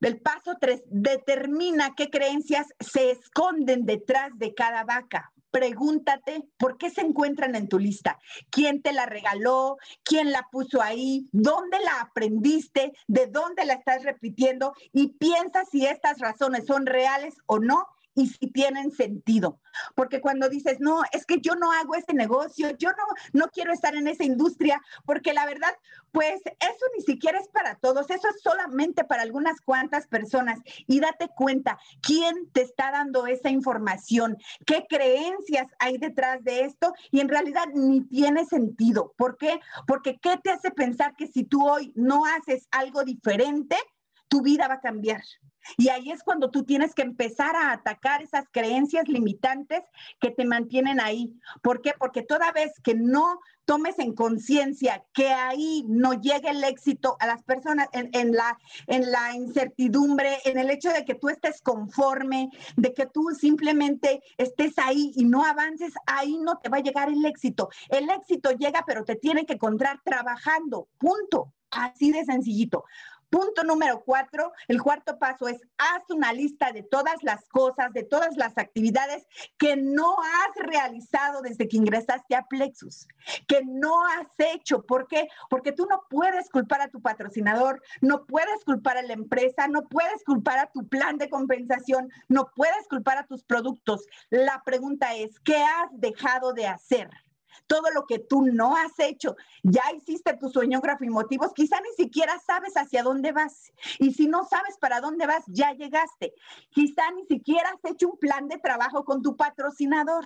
el paso tres, determina qué creencias se esconden detrás de cada vaca. Pregúntate por qué se encuentran en tu lista. ¿Quién te la regaló? ¿Quién la puso ahí? ¿Dónde la aprendiste? ¿De dónde la estás repitiendo? Y piensa si estas razones son reales o no y si tienen sentido. Porque cuando dices, no, es que yo no hago ese negocio, yo no, no quiero estar en esa industria, porque la verdad, pues eso ni siquiera es para todos, eso es solamente para algunas cuantas personas. Y date cuenta, ¿quién te está dando esa información? ¿Qué creencias hay detrás de esto? Y en realidad ni tiene sentido. ¿Por qué? Porque ¿qué te hace pensar que si tú hoy no haces algo diferente, tu vida va a cambiar? Y ahí es cuando tú tienes que empezar a atacar esas creencias limitantes que te mantienen ahí. ¿Por qué? Porque toda vez que no tomes en conciencia que ahí no llegue el éxito a las personas en, la, en la incertidumbre, en el hecho de que tú estés conforme, de que tú simplemente estés ahí y no avances, ahí no te va a llegar el éxito. El éxito llega, pero te tiene que encontrar trabajando, punto. Así de sencillito. Punto número cuatro, el cuarto paso es haz una lista de todas las cosas, de todas las actividades que no has realizado desde que ingresaste a Plexus, que no has hecho. ¿Por qué? Porque tú no puedes culpar a tu patrocinador, no puedes culpar a la empresa, no puedes culpar a tu plan de compensación, no puedes culpar a tus productos. La pregunta es, ¿qué has dejado de hacer? Todo lo que tú no has hecho. Ya hiciste tu sueño y motivos, quizá ni siquiera sabes hacia dónde vas. Y si no sabes para dónde vas, ya llegaste. Quizá ni siquiera has hecho un plan de trabajo con tu patrocinador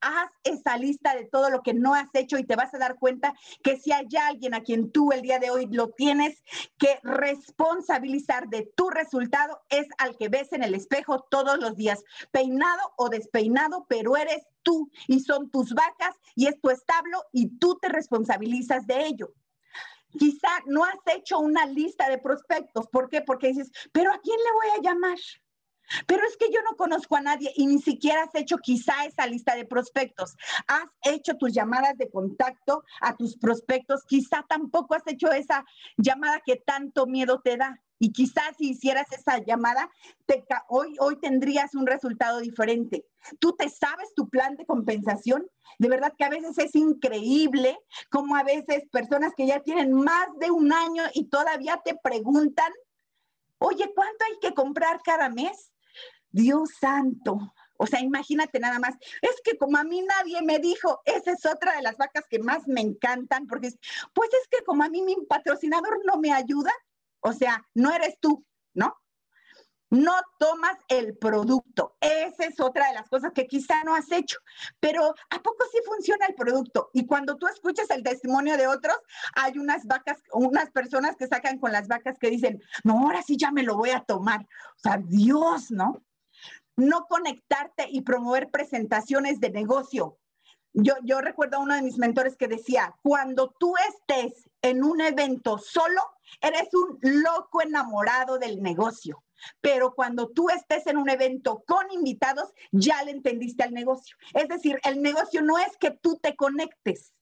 haz esa lista de todo lo que no has hecho y te vas a dar cuenta que si hay alguien a quien tú el día de hoy lo tienes que responsabilizar de tu resultado, es al que ves en el espejo todos los días, peinado o despeinado, pero eres tú y son tus vacas y es tu establo y tú te responsabilizas de ello. Quizá no has hecho una lista de prospectos. ¿Por qué? Porque dices, pero ¿a quién le voy a llamar? Pero es que yo no conozco a nadie y ni siquiera has hecho quizá esa lista de prospectos. Has hecho tus llamadas de contacto a tus prospectos. Quizá tampoco has hecho esa llamada que tanto miedo te da. Y quizás si hicieras esa llamada, hoy, hoy tendrías un resultado diferente. Tú te sabes tu plan de compensación. De verdad que a veces es increíble como a veces personas que ya tienen más de un año y todavía te preguntan, oye, ¿cuánto hay que comprar cada mes? Dios santo. O sea, imagínate nada más. Es que como a mí nadie me dijo, esa es otra de las vacas que más me encantan, porque pues es que como a mí mi patrocinador no me ayuda, o sea, no eres tú, ¿no? No tomas el producto. Esa es otra de las cosas que quizá no has hecho. Pero ¿a poco sí funciona el producto? Y cuando tú escuchas el testimonio de otros, hay unas vacas, unas personas que sacan con las vacas que dicen, no, ahora sí ya me lo voy a tomar. O sea, Dios, ¿no? no conectarte y promover presentaciones de negocio. Yo, yo recuerdo a uno de mis mentores que decía, cuando tú estés en un evento solo, eres un loco enamorado del negocio. Pero cuando tú estés en un evento con invitados, ya le entendiste al negocio. Es decir, el negocio no es que tú te conectes,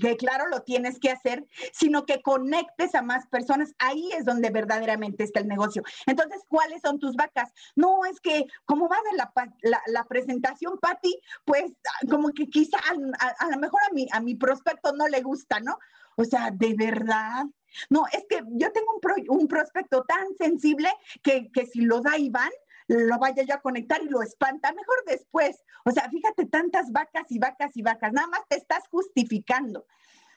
que claro lo tienes que hacer, sino que conectes a más personas. Ahí es donde verdaderamente está el negocio. Entonces, ¿cuáles son tus vacas? No, es que como va de la, presentación, Patti, pues como que quizá a, lo mejor a mi, a mi prospecto no le gusta, ¿no? O sea, de verdad. No, es que yo tengo un, prospecto tan sensible que, que si lo da Iván, lo vaya yo a conectar y lo espanta, mejor después. O sea, fíjate tantas vacas y vacas y vacas, nada más te estás justificando.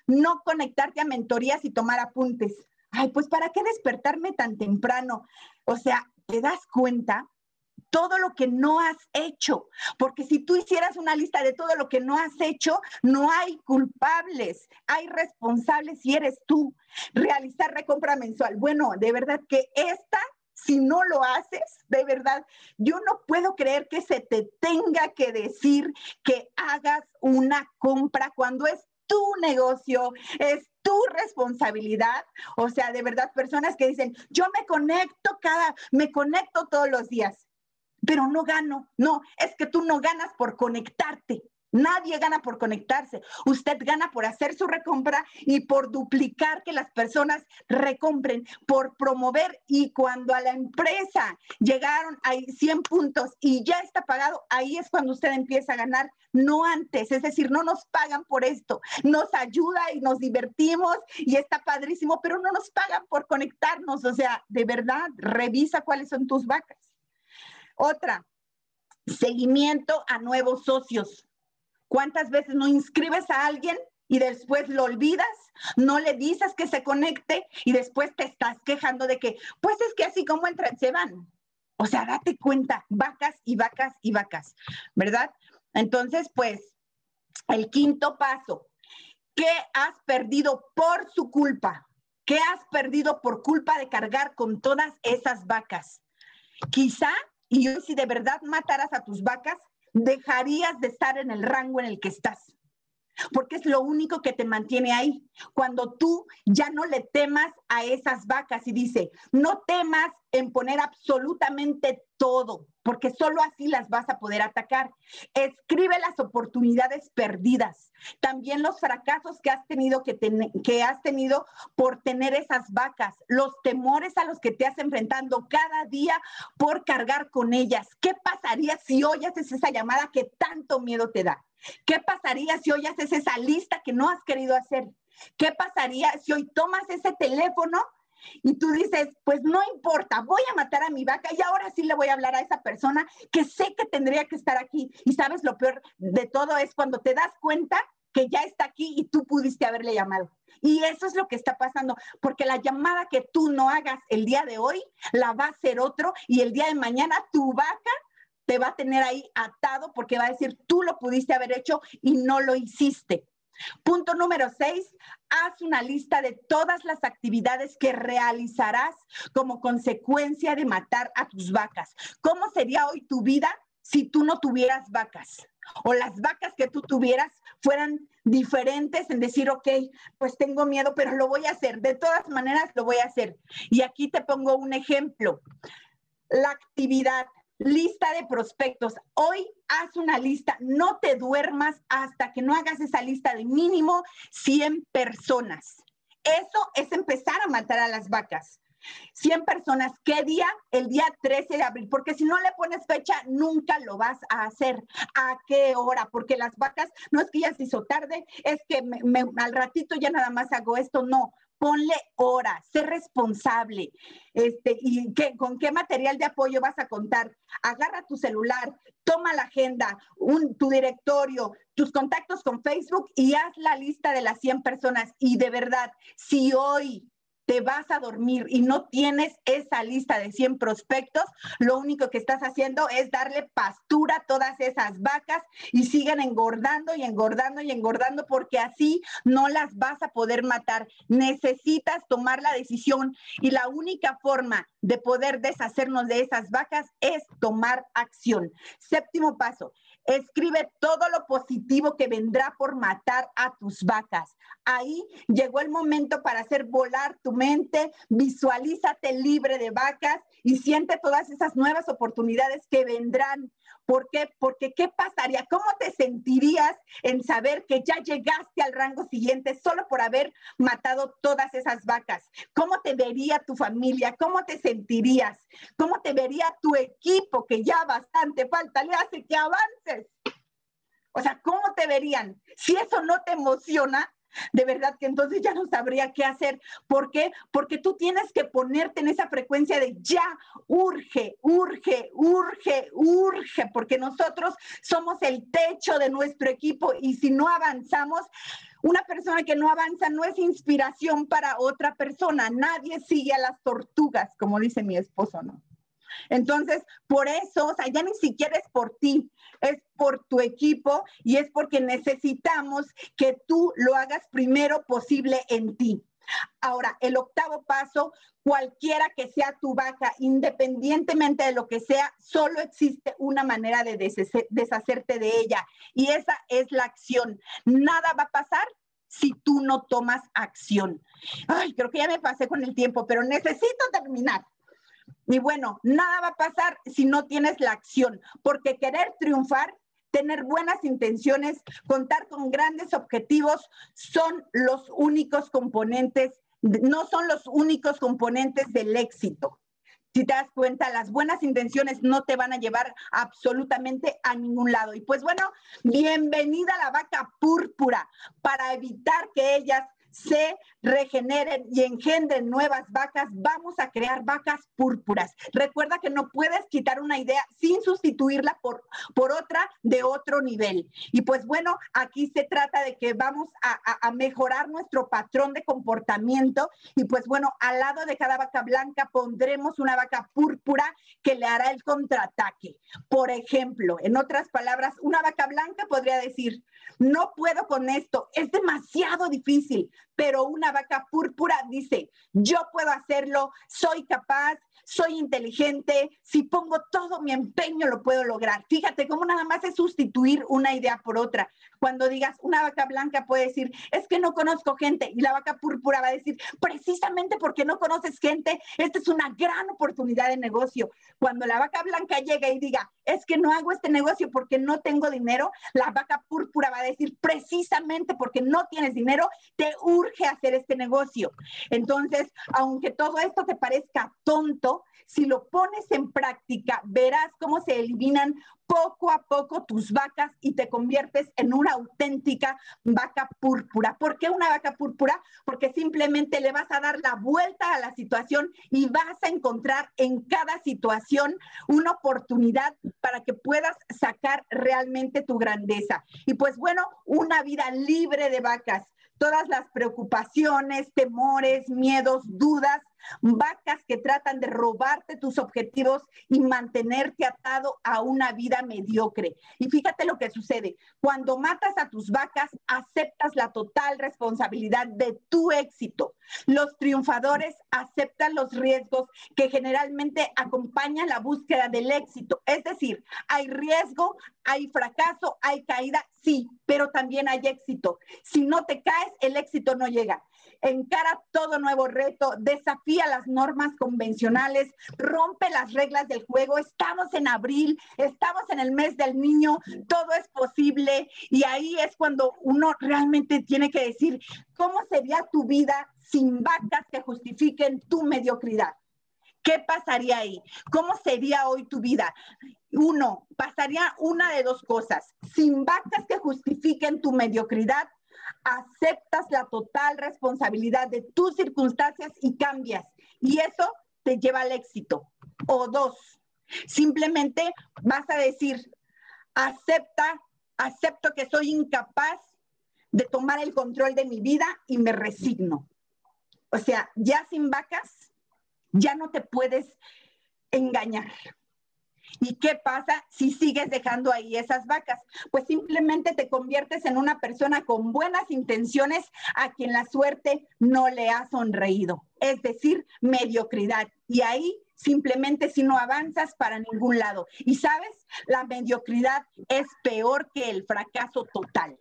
No conectarte a mentorías y tomar apuntes. Ay, pues ¿para qué despertarme tan temprano? O sea, ¿te das cuenta? Todo lo que no has hecho, porque si tú hicieras una lista de todo lo que no has hecho, no hay culpables, hay responsables y eres tú. Realizar recompra mensual. Bueno, de verdad que esta si no lo haces, de verdad, yo no puedo creer que se te tenga que decir que hagas una compra cuando es tu negocio, es tu responsabilidad. O sea, de verdad, personas que dicen, yo me conecto cada, me conecto todos los días, pero no gano. No, es que tú no ganas por conectarte. Nadie gana por conectarse. Usted gana por hacer su recompra y por duplicar que las personas recompren, por promover. Y cuando a la empresa llegaron a 100 puntos y ya está pagado, ahí es cuando usted empieza a ganar, no antes. Es decir, no nos pagan por esto. Nos ayuda y nos divertimos y está padrísimo, pero no nos pagan por conectarnos. O sea, de verdad, revisa cuáles son tus vacas. Otra, seguimiento a nuevos socios. ¿Cuántas veces no inscribes a alguien y después lo olvidas? No le dices que se conecte y después te estás quejando de que, pues es que así como entran, se van. O sea, date cuenta, vacas y vacas y vacas, ¿verdad? Entonces, pues, el quinto paso, ¿qué has perdido por su culpa? ¿Qué has perdido por culpa de cargar con todas esas vacas? Quizá, y hoy si de verdad mataras a tus vacas, dejarías de estar en el rango en el que estás. Porque es lo único que te mantiene ahí. Cuando tú ya no le temas a esas vacas y dice, no temas en poner absolutamente todo, porque solo así las vas a poder atacar. Escribe las oportunidades perdidas, también los fracasos que has tenido que, que has tenido por tener esas vacas, los temores a los que te has enfrentando cada día por cargar con ellas. ¿Qué pasaría si hoy haces esa llamada que tanto miedo te da? ¿Qué pasaría si hoy haces esa lista que no has querido hacer? ¿Qué pasaría si hoy tomas ese teléfono y tú dices, pues no importa, voy a matar a mi vaca y ahora sí le voy a hablar a esa persona que sé que tendría que estar aquí. Y sabes, lo peor de todo es cuando te das cuenta que ya está aquí y tú pudiste haberle llamado. Y eso es lo que está pasando, porque la llamada que tú no hagas el día de hoy, la va a hacer otro y el día de mañana tu vaca te va a tener ahí atado porque va a decir, tú lo pudiste haber hecho y no lo hiciste. Punto número seis, haz una lista de todas las actividades que realizarás como consecuencia de matar a tus vacas. ¿Cómo sería hoy tu vida si tú no tuvieras vacas? O las vacas que tú tuvieras fueran diferentes en decir, ok, pues tengo miedo, pero lo voy a hacer. De todas maneras, lo voy a hacer. Y aquí te pongo un ejemplo. La actividad lista de prospectos. Hoy haz una lista, no te duermas hasta que no hagas esa lista de mínimo 100 personas. Eso es empezar a matar a las vacas. 100 personas, ¿qué día? El día 13 de abril, porque si no le pones fecha, nunca lo vas a hacer. ¿A qué hora? Porque las vacas, no es que ya se hizo tarde, es que al ratito ya nada más hago esto, no ponle hora, sé responsable. Este, ¿Y qué, con qué material de apoyo vas a contar? Agarra tu celular, toma la agenda, un, tu directorio, tus contactos con Facebook y haz la lista de las 100 personas. Y de verdad, si hoy te vas a dormir y no tienes esa lista de 100 prospectos, lo único que estás haciendo es darle pastura a todas esas vacas y siguen engordando y engordando y engordando porque así no las vas a poder matar. Necesitas tomar la decisión y la única forma de poder deshacernos de esas vacas es tomar acción. Séptimo paso, Escribe todo lo positivo que vendrá por matar a tus vacas. Ahí llegó el momento para hacer volar tu mente, visualízate libre de vacas y siente todas esas nuevas oportunidades que vendrán ¿Por qué? Porque ¿qué pasaría? ¿Cómo te sentirías en saber que ya llegaste al rango siguiente solo por haber matado todas esas vacas? ¿Cómo te vería tu familia? ¿Cómo te sentirías? ¿Cómo te vería tu equipo que ya bastante falta le hace que avances? O sea, ¿cómo te verían? Si eso no te emociona, de verdad que entonces ya no sabría qué hacer. ¿Por qué? Porque tú tienes que ponerte en esa frecuencia de ya, urge, urge, urge, urge, porque nosotros somos el techo de nuestro equipo y si no avanzamos, una persona que no avanza no es inspiración para otra persona. Nadie sigue a las tortugas, como dice mi esposo, ¿no? Entonces, por eso, o sea, ya ni siquiera es por ti, es por tu equipo y es porque necesitamos que tú lo hagas primero posible en ti. Ahora, el octavo paso, cualquiera que sea tu vaca, independientemente de lo que sea, solo existe una manera de deshacerte de ella y esa es la acción. Nada va a pasar si tú no tomas acción. Ay, creo que ya me pasé con el tiempo, pero necesito terminar. Y bueno, nada va a pasar si no tienes la acción, porque querer triunfar tener buenas intenciones, contar con grandes objetivos, son los únicos componentes, no son los únicos componentes del éxito. Si te das cuenta, las buenas intenciones no te van a llevar absolutamente a ningún lado. Y pues bueno, bienvenida a la vaca púrpura para evitar que ellas se regeneren y engendren nuevas vacas, vamos a crear vacas púrpuras. Recuerda que no puedes quitar una idea sin sustituirla por, por otra de otro nivel. Y pues bueno, aquí se trata de que vamos a, a mejorar nuestro patrón de comportamiento y pues bueno, al lado de cada vaca blanca pondremos una vaca púrpura que le hará el contraataque. Por ejemplo, en otras palabras, una vaca blanca podría decir, no puedo con esto, es demasiado difícil, pero una vaca púrpura dice, yo puedo hacerlo, soy capaz, soy inteligente, si pongo todo mi empeño lo puedo lograr. Fíjate cómo nada más es sustituir una idea por otra. Cuando digas una vaca blanca puede decir, es que no conozco gente y la vaca púrpura va a decir, precisamente porque no conoces gente, esta es una gran oportunidad de negocio. Cuando la vaca blanca llega y diga, es que no hago este negocio porque no tengo dinero, la vaca púrpura va a decir, precisamente porque no tienes dinero, te urge hacer este negocio. Entonces, aunque todo esto te parezca tonto, si lo pones en práctica, verás cómo se eliminan poco a poco tus vacas y te conviertes en una auténtica vaca púrpura. ¿Por qué una vaca púrpura? Porque simplemente le vas a dar la vuelta a la situación y vas a encontrar en cada situación una oportunidad para que puedas sacar realmente tu grandeza. Y pues bueno, una vida libre de vacas todas las preocupaciones, temores, miedos, dudas, vacas que tratan de robarte tus objetivos y mantenerte atado a una vida mediocre. Y fíjate lo que sucede. Cuando matas a tus vacas, aceptas la total responsabilidad de tu éxito. Los triunfadores aceptan los riesgos que generalmente acompañan la búsqueda del éxito. Es decir, hay riesgo, hay fracaso, hay caída, sí, pero también hay éxito. Si no te caes, el éxito no llega encara todo nuevo reto, desafía las normas convencionales, rompe las reglas del juego. Estamos en abril, estamos en el mes del niño, todo es posible y ahí es cuando uno realmente tiene que decir, ¿cómo sería tu vida sin vacas que justifiquen tu mediocridad? ¿Qué pasaría ahí? ¿Cómo sería hoy tu vida? Uno, pasaría una de dos cosas. Sin vacas que justifiquen tu mediocridad aceptas la total responsabilidad de tus circunstancias y cambias. Y eso te lleva al éxito. O dos, simplemente vas a decir, acepta, acepto que soy incapaz de tomar el control de mi vida y me resigno. O sea, ya sin vacas, ya no te puedes engañar. ¿Y qué pasa si sigues dejando ahí esas vacas? Pues simplemente te conviertes en una persona con buenas intenciones a quien la suerte no le ha sonreído, es decir, mediocridad. Y ahí simplemente si no avanzas para ningún lado. Y sabes, la mediocridad es peor que el fracaso total.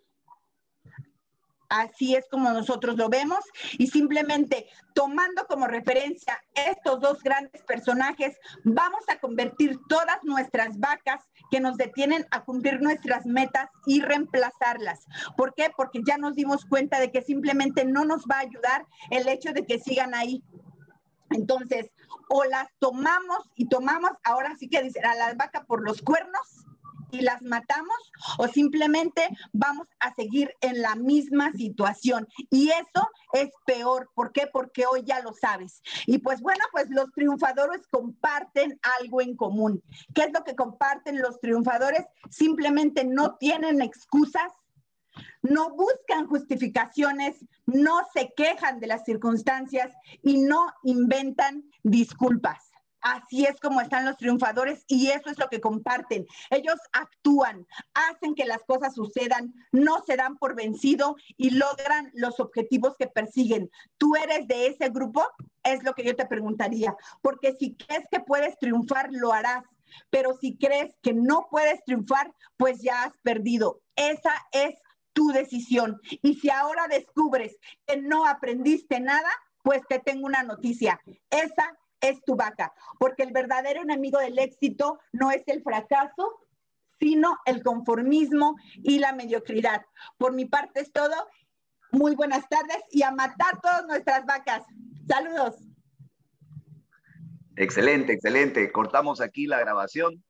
Así es como nosotros lo vemos y simplemente tomando como referencia estos dos grandes personajes, vamos a convertir todas nuestras vacas que nos detienen a cumplir nuestras metas y reemplazarlas. ¿Por qué? Porque ya nos dimos cuenta de que simplemente no nos va a ayudar el hecho de que sigan ahí. Entonces, o las tomamos y tomamos, ahora sí que dice, a la vaca por los cuernos, y las matamos o simplemente vamos a seguir en la misma situación. Y eso es peor. ¿Por qué? Porque hoy ya lo sabes. Y pues bueno, pues los triunfadores comparten algo en común. ¿Qué es lo que comparten los triunfadores? Simplemente no tienen excusas, no buscan justificaciones, no se quejan de las circunstancias y no inventan disculpas. Así es como están los triunfadores y eso es lo que comparten. Ellos actúan, hacen que las cosas sucedan, no se dan por vencido y logran los objetivos que persiguen. ¿Tú eres de ese grupo? Es lo que yo te preguntaría, porque si crees que puedes triunfar, lo harás. Pero si crees que no puedes triunfar, pues ya has perdido. Esa es tu decisión. Y si ahora descubres que no aprendiste nada, pues te tengo una noticia. Esa es tu vaca, porque el verdadero enemigo del éxito no es el fracaso, sino el conformismo y la mediocridad. Por mi parte es todo. Muy buenas tardes y a matar todas nuestras vacas. Saludos.
Excelente, excelente. Cortamos aquí la grabación.